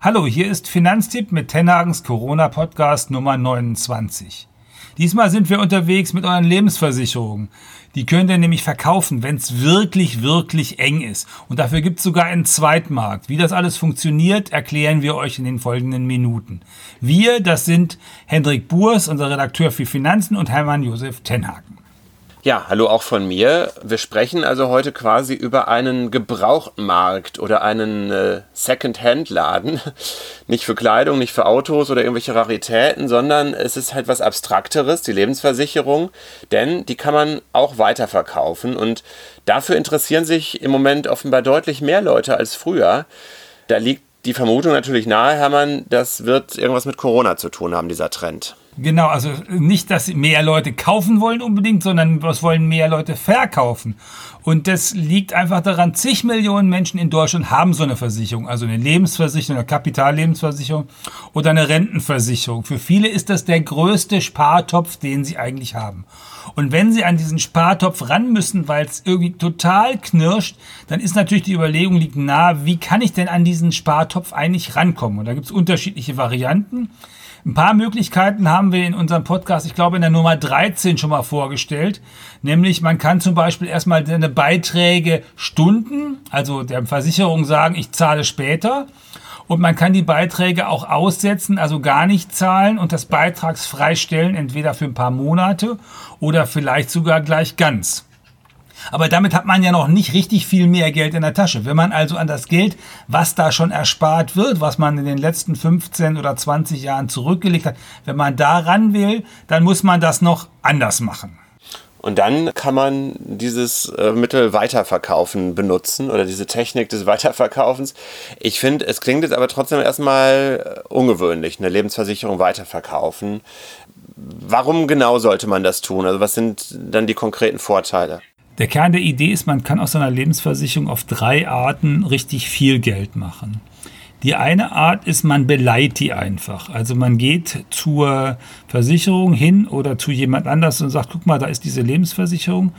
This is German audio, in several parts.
Hallo, hier ist Finanztipp mit Tenhagens Corona Podcast Nummer 29. Diesmal sind wir unterwegs mit euren Lebensversicherungen. Die könnt ihr nämlich verkaufen, wenn es wirklich, wirklich eng ist. Und dafür gibt es sogar einen Zweitmarkt. Wie das alles funktioniert, erklären wir euch in den folgenden Minuten. Wir, das sind Hendrik Burs, unser Redakteur für Finanzen, und Hermann Josef Tenhagen. Ja, hallo auch von mir. Wir sprechen also heute quasi über einen Gebrauchtmarkt oder einen äh, Second-Hand-Laden. Nicht für Kleidung, nicht für Autos oder irgendwelche Raritäten, sondern es ist halt was Abstrakteres, die Lebensversicherung, denn die kann man auch weiterverkaufen und dafür interessieren sich im Moment offenbar deutlich mehr Leute als früher. Da liegt die Vermutung natürlich nahe, Hermann, das wird irgendwas mit Corona zu tun haben, dieser Trend. Genau, also nicht, dass mehr Leute kaufen wollen unbedingt, sondern was wollen mehr Leute verkaufen. Und das liegt einfach daran, zig Millionen Menschen in Deutschland haben so eine Versicherung, also eine Lebensversicherung, eine Kapitallebensversicherung oder eine Rentenversicherung. Für viele ist das der größte Spartopf, den sie eigentlich haben. Und wenn sie an diesen Spartopf ran müssen, weil es irgendwie total knirscht, dann ist natürlich die Überlegung liegt nahe, wie kann ich denn an diesen Spartopf eigentlich rankommen? Und da gibt es unterschiedliche Varianten. Ein paar Möglichkeiten haben wir in unserem Podcast, ich glaube in der Nummer 13 schon mal vorgestellt. Nämlich man kann zum Beispiel erstmal seine Beiträge stunden, also der Versicherung sagen, ich zahle später. Und man kann die Beiträge auch aussetzen, also gar nicht zahlen und das beitragsfrei stellen, entweder für ein paar Monate oder vielleicht sogar gleich ganz. Aber damit hat man ja noch nicht richtig viel mehr Geld in der Tasche. Wenn man also an das Geld, was da schon erspart wird, was man in den letzten 15 oder 20 Jahren zurückgelegt hat, wenn man da ran will, dann muss man das noch anders machen. Und dann kann man dieses äh, Mittel weiterverkaufen benutzen oder diese Technik des Weiterverkaufens. Ich finde, es klingt jetzt aber trotzdem erstmal äh, ungewöhnlich, eine Lebensversicherung weiterverkaufen. Warum genau sollte man das tun? Also was sind dann die konkreten Vorteile? Der Kern der Idee ist, man kann aus seiner Lebensversicherung auf drei Arten richtig viel Geld machen. Die eine Art ist, man beleiht die einfach. Also man geht zur Versicherung hin oder zu jemand anders und sagt, guck mal, da ist diese Lebensversicherung.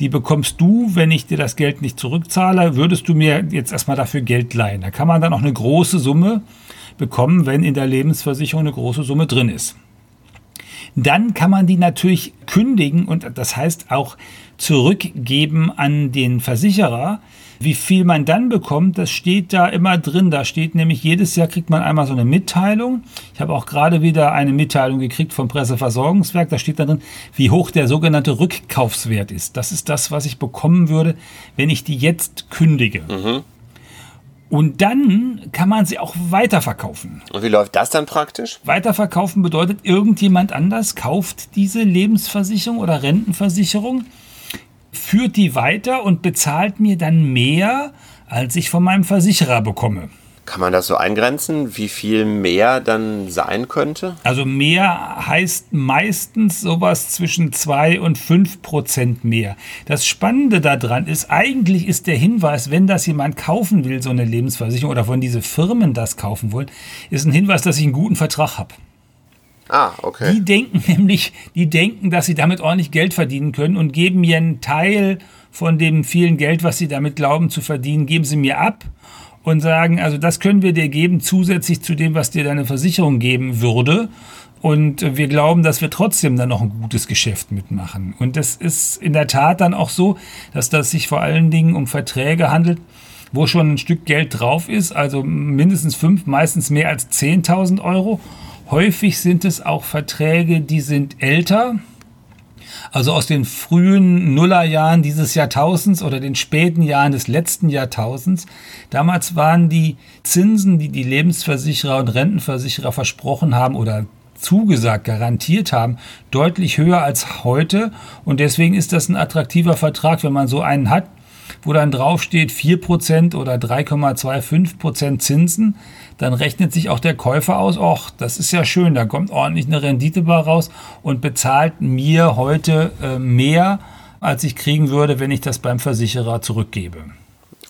Die bekommst du, wenn ich dir das Geld nicht zurückzahle, würdest du mir jetzt erstmal dafür Geld leihen. Da kann man dann auch eine große Summe bekommen, wenn in der Lebensversicherung eine große Summe drin ist. Dann kann man die natürlich kündigen und das heißt auch zurückgeben an den Versicherer. Wie viel man dann bekommt, das steht da immer drin. Da steht nämlich, jedes Jahr kriegt man einmal so eine Mitteilung. Ich habe auch gerade wieder eine Mitteilung gekriegt vom Presseversorgungswerk. Da steht da drin, wie hoch der sogenannte Rückkaufswert ist. Das ist das, was ich bekommen würde, wenn ich die jetzt kündige. Mhm. Und dann kann man sie auch weiterverkaufen. Und wie läuft das dann praktisch? Weiterverkaufen bedeutet, irgendjemand anders kauft diese Lebensversicherung oder Rentenversicherung, führt die weiter und bezahlt mir dann mehr, als ich von meinem Versicherer bekomme. Kann man das so eingrenzen, wie viel mehr dann sein könnte? Also mehr heißt meistens sowas zwischen 2 und 5 Prozent mehr. Das Spannende daran ist, eigentlich ist der Hinweis, wenn das jemand kaufen will, so eine Lebensversicherung, oder von diese Firmen das kaufen wollen, ist ein Hinweis, dass ich einen guten Vertrag habe. Ah, okay. Die denken nämlich, die denken, dass sie damit ordentlich Geld verdienen können und geben mir einen Teil von dem vielen Geld, was sie damit glauben zu verdienen, geben sie mir ab und sagen, also das können wir dir geben, zusätzlich zu dem, was dir deine Versicherung geben würde. Und wir glauben, dass wir trotzdem dann noch ein gutes Geschäft mitmachen. Und das ist in der Tat dann auch so, dass das sich vor allen Dingen um Verträge handelt, wo schon ein Stück Geld drauf ist, also mindestens fünf, meistens mehr als 10.000 Euro. Häufig sind es auch Verträge, die sind älter, also aus den frühen Nullerjahren dieses Jahrtausends oder den späten Jahren des letzten Jahrtausends. Damals waren die Zinsen, die die Lebensversicherer und Rentenversicherer versprochen haben oder zugesagt, garantiert haben, deutlich höher als heute. Und deswegen ist das ein attraktiver Vertrag, wenn man so einen hat, wo dann draufsteht 4% oder 3,25% Zinsen dann rechnet sich auch der Käufer aus, ach, das ist ja schön, da kommt ordentlich eine Rendite bei raus und bezahlt mir heute äh, mehr, als ich kriegen würde, wenn ich das beim Versicherer zurückgebe.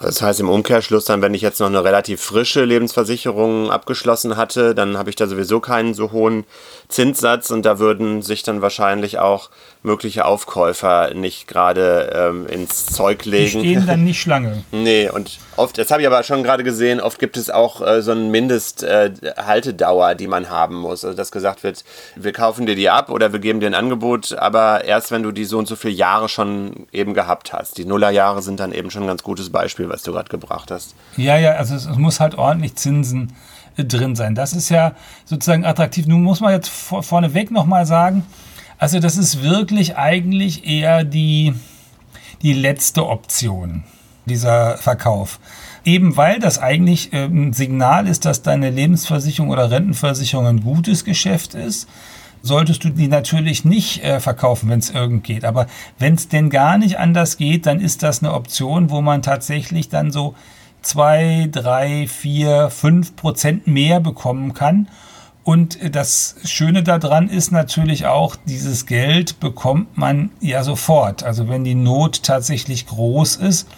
Das heißt im Umkehrschluss dann, wenn ich jetzt noch eine relativ frische Lebensversicherung abgeschlossen hatte, dann habe ich da sowieso keinen so hohen Zinssatz und da würden sich dann wahrscheinlich auch mögliche Aufkäufer nicht gerade ähm, ins Zeug legen. Die stehen dann nicht Schlange. nee, und oft, das habe ich aber schon gerade gesehen, oft gibt es auch äh, so eine Mindesthaltedauer, äh, die man haben muss. Also dass gesagt wird, wir kaufen dir die ab oder wir geben dir ein Angebot, aber erst wenn du die so und so viele Jahre schon eben gehabt hast. Die Nullerjahre sind dann eben schon ein ganz gutes Beispiel, was du gerade gebracht hast. Ja, ja, also es, es muss halt ordentlich Zinsen äh, drin sein. Das ist ja sozusagen attraktiv. Nun muss man jetzt vor, vorneweg nochmal sagen, also das ist wirklich eigentlich eher die, die letzte Option, dieser Verkauf. Eben weil das eigentlich äh, ein Signal ist, dass deine Lebensversicherung oder Rentenversicherung ein gutes Geschäft ist, solltest du die natürlich nicht äh, verkaufen, wenn es irgend geht. Aber wenn es denn gar nicht anders geht, dann ist das eine Option, wo man tatsächlich dann so zwei, drei, vier, fünf Prozent mehr bekommen kann. Und das Schöne daran ist natürlich auch, dieses Geld bekommt man ja sofort. Also wenn die Not tatsächlich groß ist,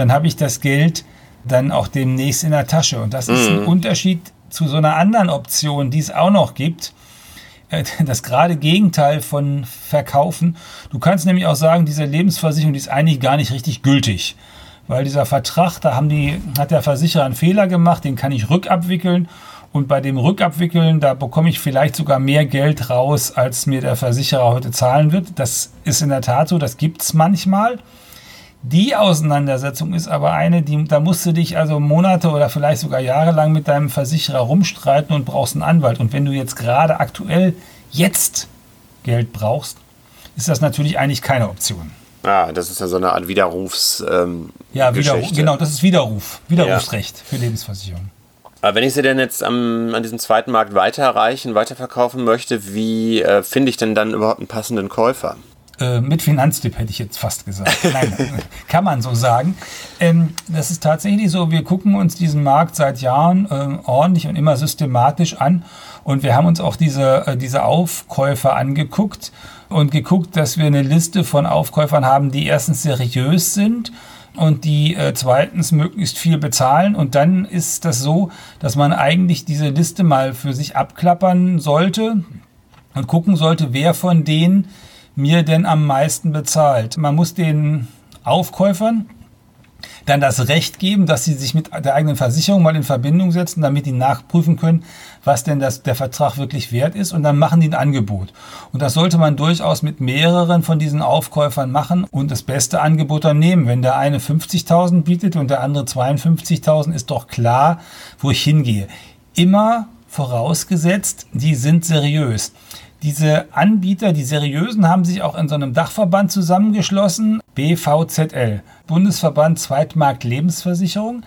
dann habe ich das Geld dann auch demnächst in der Tasche. Und das ist ein mhm. Unterschied zu so einer anderen Option, die es auch noch gibt. Äh, das gerade Gegenteil von Verkaufen. Du kannst nämlich auch sagen, diese Lebensversicherung, die ist eigentlich gar nicht richtig gültig. Weil dieser Vertrag, da haben die, hat der Versicherer einen Fehler gemacht, den kann ich rückabwickeln und bei dem Rückabwickeln, da bekomme ich vielleicht sogar mehr Geld raus, als mir der Versicherer heute zahlen wird. Das ist in der Tat so, das gibt es manchmal. Die Auseinandersetzung ist aber eine, die, da musst du dich also Monate oder vielleicht sogar Jahre lang mit deinem Versicherer rumstreiten und brauchst einen Anwalt. Und wenn du jetzt gerade aktuell jetzt Geld brauchst, ist das natürlich eigentlich keine Option. Ah, das ist ja so eine Art Widerrufs. Ähm, ja, Widerruf, genau, das ist Widerruf. Widerrufsrecht ja. für Lebensversicherung. Aber wenn ich sie denn jetzt am, an diesem zweiten Markt weiterreichen, weiterverkaufen möchte, wie äh, finde ich denn dann überhaupt einen passenden Käufer? Äh, mit Finanztipp hätte ich jetzt fast gesagt. Nein, kann man so sagen. Ähm, das ist tatsächlich so, wir gucken uns diesen Markt seit Jahren äh, ordentlich und immer systematisch an. Und wir haben uns auch diese, äh, diese Aufkäufer angeguckt und geguckt, dass wir eine Liste von Aufkäufern haben, die erstens seriös sind und die äh, zweitens möglichst viel bezahlen. Und dann ist das so, dass man eigentlich diese Liste mal für sich abklappern sollte und gucken sollte, wer von denen mir denn am meisten bezahlt. Man muss den Aufkäufern dann das Recht geben, dass sie sich mit der eigenen Versicherung mal in Verbindung setzen, damit die nachprüfen können, was denn das, der Vertrag wirklich wert ist und dann machen die ein Angebot. Und das sollte man durchaus mit mehreren von diesen Aufkäufern machen und das beste Angebot dann nehmen. Wenn der eine 50.000 bietet und der andere 52.000, ist doch klar, wo ich hingehe. Immer vorausgesetzt, die sind seriös. Diese Anbieter, die seriösen, haben sich auch in so einem Dachverband zusammengeschlossen, BVZL, Bundesverband Zweitmarkt Lebensversicherung.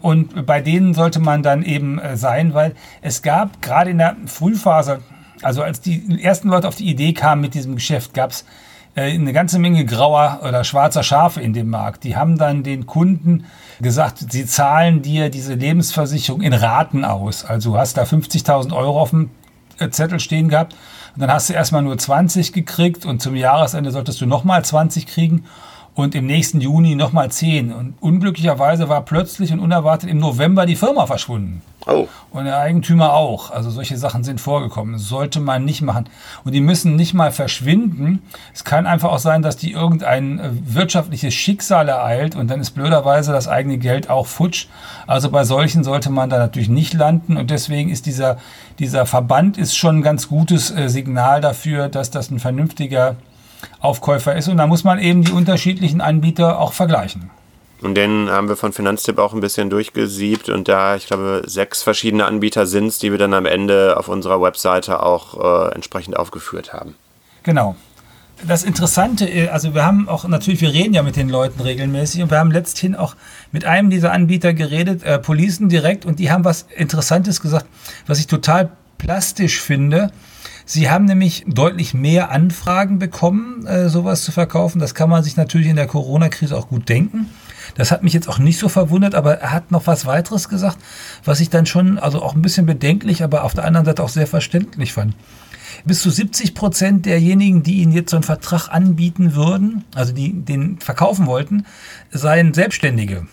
Und bei denen sollte man dann eben äh, sein, weil es gab gerade in der Frühphase, also als die ersten Leute auf die Idee kamen mit diesem Geschäft, gab es äh, eine ganze Menge grauer oder schwarzer Schafe in dem Markt. Die haben dann den Kunden gesagt, sie zahlen dir diese Lebensversicherung in Raten aus. Also du hast da 50.000 Euro auf dem Zettel stehen gehabt. Und dann hast du erstmal nur 20 gekriegt und zum Jahresende solltest du nochmal 20 kriegen und im nächsten Juni nochmal 10. Und unglücklicherweise war plötzlich und unerwartet im November die Firma verschwunden. Oh. Und der Eigentümer auch. Also solche Sachen sind vorgekommen. Das sollte man nicht machen. Und die müssen nicht mal verschwinden. Es kann einfach auch sein, dass die irgendein äh, wirtschaftliches Schicksal ereilt und dann ist blöderweise das eigene Geld auch futsch. Also bei solchen sollte man da natürlich nicht landen. Und deswegen ist dieser, dieser Verband ist schon ein ganz gutes äh, Signal dafür, dass das ein vernünftiger Aufkäufer ist. Und da muss man eben die unterschiedlichen Anbieter auch vergleichen. Und den haben wir von Finanztipp auch ein bisschen durchgesiebt und da, ich glaube, sechs verschiedene Anbieter sind es, die wir dann am Ende auf unserer Webseite auch äh, entsprechend aufgeführt haben. Genau. Das Interessante, äh, also wir haben auch natürlich, wir reden ja mit den Leuten regelmäßig und wir haben letzthin auch mit einem dieser Anbieter geredet, äh, Policen direkt, und die haben was Interessantes gesagt, was ich total plastisch finde. Sie haben nämlich deutlich mehr Anfragen bekommen, äh, sowas zu verkaufen. Das kann man sich natürlich in der Corona-Krise auch gut denken. Das hat mich jetzt auch nicht so verwundert, aber er hat noch was weiteres gesagt, was ich dann schon, also auch ein bisschen bedenklich, aber auf der anderen Seite auch sehr verständlich fand. Bis zu 70 Prozent derjenigen, die Ihnen jetzt so einen Vertrag anbieten würden, also die den verkaufen wollten, seien Selbstständige.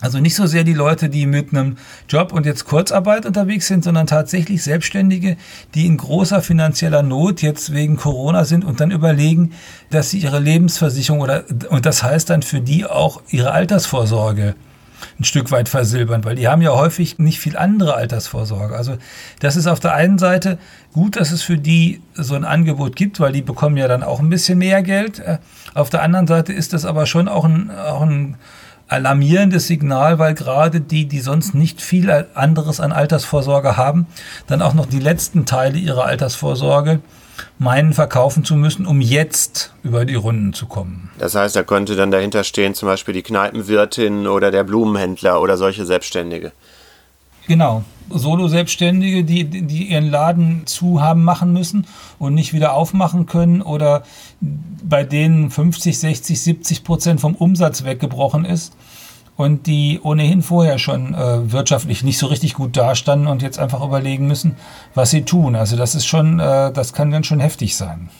Also nicht so sehr die Leute, die mit einem Job und jetzt Kurzarbeit unterwegs sind, sondern tatsächlich Selbstständige, die in großer finanzieller Not jetzt wegen Corona sind und dann überlegen, dass sie ihre Lebensversicherung oder, und das heißt dann für die auch ihre Altersvorsorge ein Stück weit versilbern, weil die haben ja häufig nicht viel andere Altersvorsorge. Also das ist auf der einen Seite gut, dass es für die so ein Angebot gibt, weil die bekommen ja dann auch ein bisschen mehr Geld. Auf der anderen Seite ist das aber schon auch ein, auch ein alarmierendes Signal, weil gerade die, die sonst nicht viel anderes an Altersvorsorge haben, dann auch noch die letzten Teile ihrer Altersvorsorge meinen verkaufen zu müssen, um jetzt über die Runden zu kommen. Das heißt, da könnte dann dahinter stehen zum Beispiel die Kneipenwirtin oder der Blumenhändler oder solche Selbstständige. Genau. Solo-Selbstständige, die, die ihren Laden zu haben machen müssen und nicht wieder aufmachen können oder bei denen 50, 60, 70 Prozent vom Umsatz weggebrochen ist und die ohnehin vorher schon äh, wirtschaftlich nicht so richtig gut dastanden und jetzt einfach überlegen müssen, was sie tun. Also das ist schon, äh, das kann dann schon heftig sein.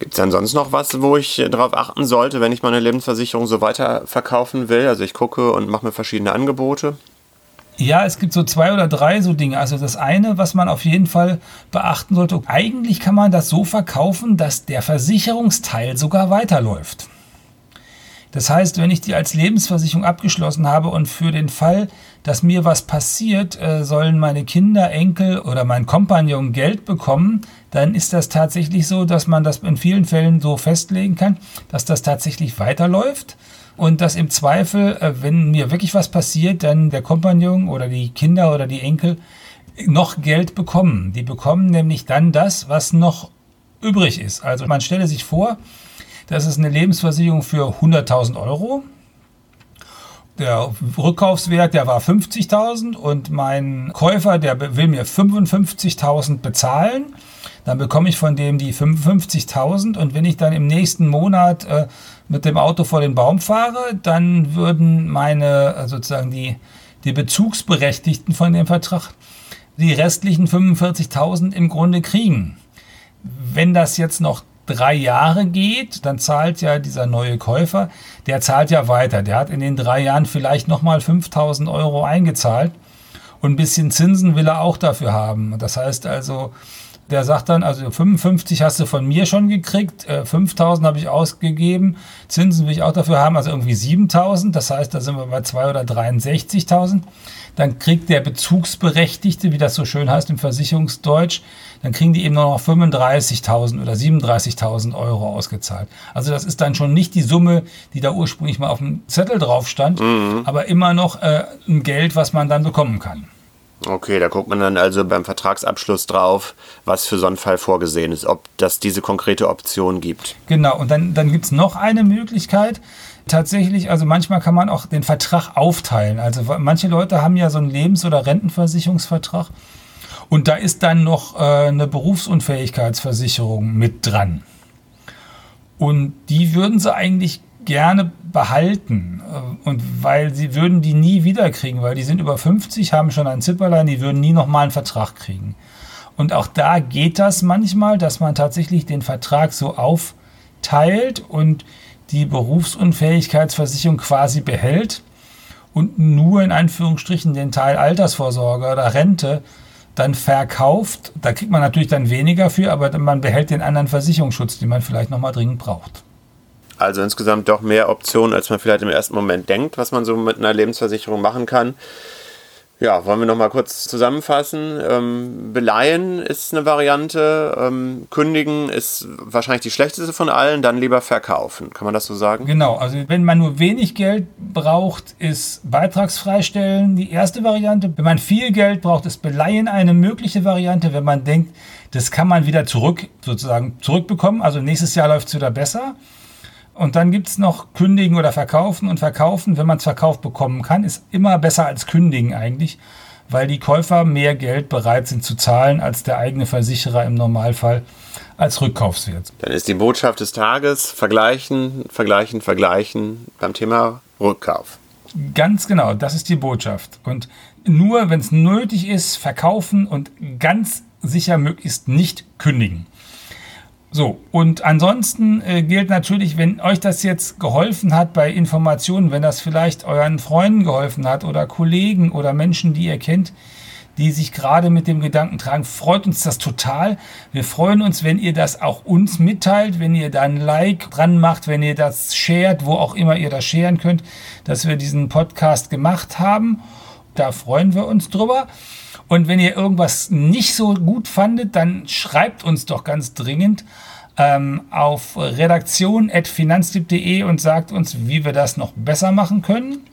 Gibt es dann sonst noch was, wo ich darauf achten sollte, wenn ich meine Lebensversicherung so weiter verkaufen will? Also ich gucke und mache mir verschiedene Angebote. Ja, es gibt so zwei oder drei so Dinge. Also das eine, was man auf jeden Fall beachten sollte, eigentlich kann man das so verkaufen, dass der Versicherungsteil sogar weiterläuft. Das heißt, wenn ich die als Lebensversicherung abgeschlossen habe und für den Fall, dass mir was passiert, äh, sollen meine Kinder, Enkel oder mein Kompagnon Geld bekommen, dann ist das tatsächlich so, dass man das in vielen Fällen so festlegen kann, dass das tatsächlich weiterläuft und dass im Zweifel, äh, wenn mir wirklich was passiert, dann der Kompagnon oder die Kinder oder die Enkel noch Geld bekommen. Die bekommen nämlich dann das, was noch übrig ist. Also man stelle sich vor, das ist eine Lebensversicherung für 100.000 Euro. Der Rückkaufswert, der war 50.000 und mein Käufer, der will mir 55.000 bezahlen. Dann bekomme ich von dem die 55.000 und wenn ich dann im nächsten Monat äh, mit dem Auto vor den Baum fahre, dann würden meine äh, sozusagen die, die Bezugsberechtigten von dem Vertrag die restlichen 45.000 im Grunde kriegen. Wenn das jetzt noch drei Jahre geht, dann zahlt ja dieser neue Käufer, der zahlt ja weiter. Der hat in den drei Jahren vielleicht nochmal 5000 Euro eingezahlt und ein bisschen Zinsen will er auch dafür haben. Das heißt also, der sagt dann, also 55 hast du von mir schon gekriegt, 5000 äh, habe ich ausgegeben, Zinsen will ich auch dafür haben, also irgendwie 7000, das heißt, da sind wir bei 2 oder 63.000. Dann kriegt der Bezugsberechtigte, wie das so schön heißt im Versicherungsdeutsch, dann kriegen die eben nur noch 35.000 oder 37.000 Euro ausgezahlt. Also das ist dann schon nicht die Summe, die da ursprünglich mal auf dem Zettel drauf stand, mhm. aber immer noch äh, ein Geld, was man dann bekommen kann. Okay, da guckt man dann also beim Vertragsabschluss drauf, was für so einen Fall vorgesehen ist, ob das diese konkrete Option gibt. Genau, und dann, dann gibt es noch eine Möglichkeit. Tatsächlich, also manchmal kann man auch den Vertrag aufteilen. Also manche Leute haben ja so einen Lebens- oder Rentenversicherungsvertrag und da ist dann noch äh, eine Berufsunfähigkeitsversicherung mit dran. Und die würden sie eigentlich gerne behalten. Äh, und weil sie würden die nie wiederkriegen, weil die sind über 50, haben schon ein Zipperlein, die würden nie nochmal einen Vertrag kriegen. Und auch da geht das manchmal, dass man tatsächlich den Vertrag so aufteilt und die Berufsunfähigkeitsversicherung quasi behält und nur in Anführungsstrichen den Teil Altersvorsorge oder Rente dann verkauft. Da kriegt man natürlich dann weniger für, aber man behält den anderen Versicherungsschutz, den man vielleicht nochmal dringend braucht. Also insgesamt doch mehr Optionen, als man vielleicht im ersten Moment denkt, was man so mit einer Lebensversicherung machen kann. Ja, wollen wir noch mal kurz zusammenfassen. Ähm, beleihen ist eine Variante, ähm, kündigen ist wahrscheinlich die schlechteste von allen, dann lieber verkaufen. Kann man das so sagen? Genau, also wenn man nur wenig Geld braucht, ist beitragsfreistellen die erste Variante. Wenn man viel Geld braucht, ist beleihen eine mögliche Variante, wenn man denkt, das kann man wieder zurück, sozusagen zurückbekommen. Also nächstes Jahr läuft es wieder besser. Und dann gibt es noch kündigen oder verkaufen. Und verkaufen, wenn man es verkauft bekommen kann, ist immer besser als kündigen eigentlich, weil die Käufer mehr Geld bereit sind zu zahlen als der eigene Versicherer im Normalfall als Rückkaufswert. Dann ist die Botschaft des Tages vergleichen, vergleichen, vergleichen beim Thema Rückkauf. Ganz genau, das ist die Botschaft. Und nur, wenn es nötig ist, verkaufen und ganz sicher möglichst nicht kündigen. So, und ansonsten äh, gilt natürlich, wenn euch das jetzt geholfen hat bei Informationen, wenn das vielleicht euren Freunden geholfen hat oder Kollegen oder Menschen, die ihr kennt, die sich gerade mit dem Gedanken tragen, freut uns das total. Wir freuen uns, wenn ihr das auch uns mitteilt, wenn ihr da ein Like dran macht, wenn ihr das shared, wo auch immer ihr das sharen könnt, dass wir diesen Podcast gemacht haben. Da freuen wir uns drüber. Und wenn ihr irgendwas nicht so gut fandet, dann schreibt uns doch ganz dringend ähm, auf redaktion.finanztipp.de und sagt uns, wie wir das noch besser machen können.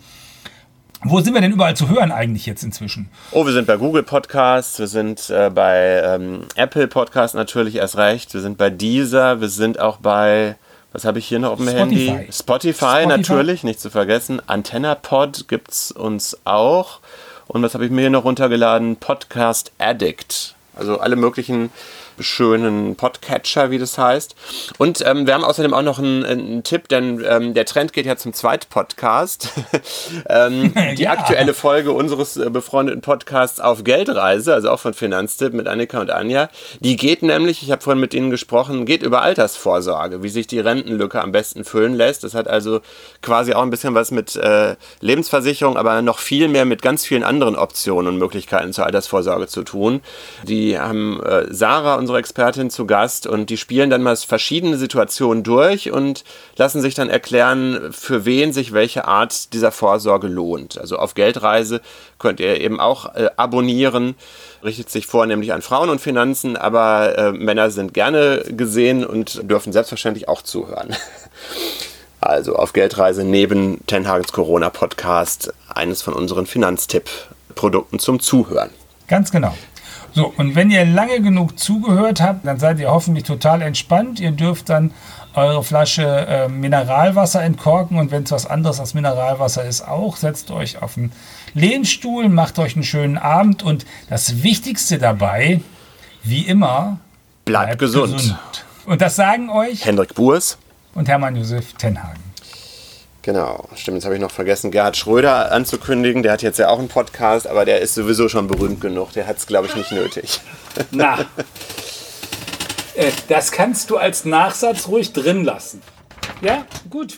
Wo sind wir denn überall zu hören eigentlich jetzt inzwischen? Oh, wir sind bei Google Podcasts, wir sind äh, bei ähm, Apple Podcasts natürlich erst recht, wir sind bei Deezer, wir sind auch bei, was habe ich hier noch auf dem Spotify. Handy? Spotify, Spotify, natürlich, nicht zu vergessen. AntennaPod gibt es uns auch. Und was habe ich mir hier noch runtergeladen? Podcast Addict. Also alle möglichen schönen Podcatcher, wie das heißt. Und ähm, wir haben außerdem auch noch einen, einen Tipp, denn ähm, der Trend geht ja zum Zweit-Podcast. ähm, die ja. aktuelle Folge unseres äh, befreundeten Podcasts auf Geldreise, also auch von Finanztipp mit Annika und Anja, die geht nämlich, ich habe vorhin mit Ihnen gesprochen, geht über Altersvorsorge, wie sich die Rentenlücke am besten füllen lässt. Das hat also quasi auch ein bisschen was mit äh, Lebensversicherung, aber noch viel mehr mit ganz vielen anderen Optionen und Möglichkeiten zur Altersvorsorge zu tun. Die haben äh, Sarah und unsere Expertin zu Gast und die spielen dann mal verschiedene Situationen durch und lassen sich dann erklären, für wen sich welche Art dieser Vorsorge lohnt. Also auf Geldreise könnt ihr eben auch äh, abonnieren. Richtet sich vornehmlich an Frauen und Finanzen, aber äh, Männer sind gerne gesehen und dürfen selbstverständlich auch zuhören. Also auf Geldreise neben Tenhagens Corona Podcast eines von unseren Finanztipp-Produkten zum Zuhören. Ganz genau. So, und wenn ihr lange genug zugehört habt, dann seid ihr hoffentlich total entspannt. Ihr dürft dann eure Flasche äh, Mineralwasser entkorken und wenn es was anderes als Mineralwasser ist, auch setzt euch auf einen Lehnstuhl, macht euch einen schönen Abend und das Wichtigste dabei, wie immer, bleibt, bleibt gesund. gesund. Und das sagen euch Hendrik Burs und Hermann Josef Tenhagen. Genau, stimmt. Jetzt habe ich noch vergessen, Gerhard Schröder anzukündigen. Der hat jetzt ja auch einen Podcast, aber der ist sowieso schon berühmt genug. Der hat es, glaube ich, nicht nötig. Na, äh, das kannst du als Nachsatz ruhig drin lassen. Ja, gut.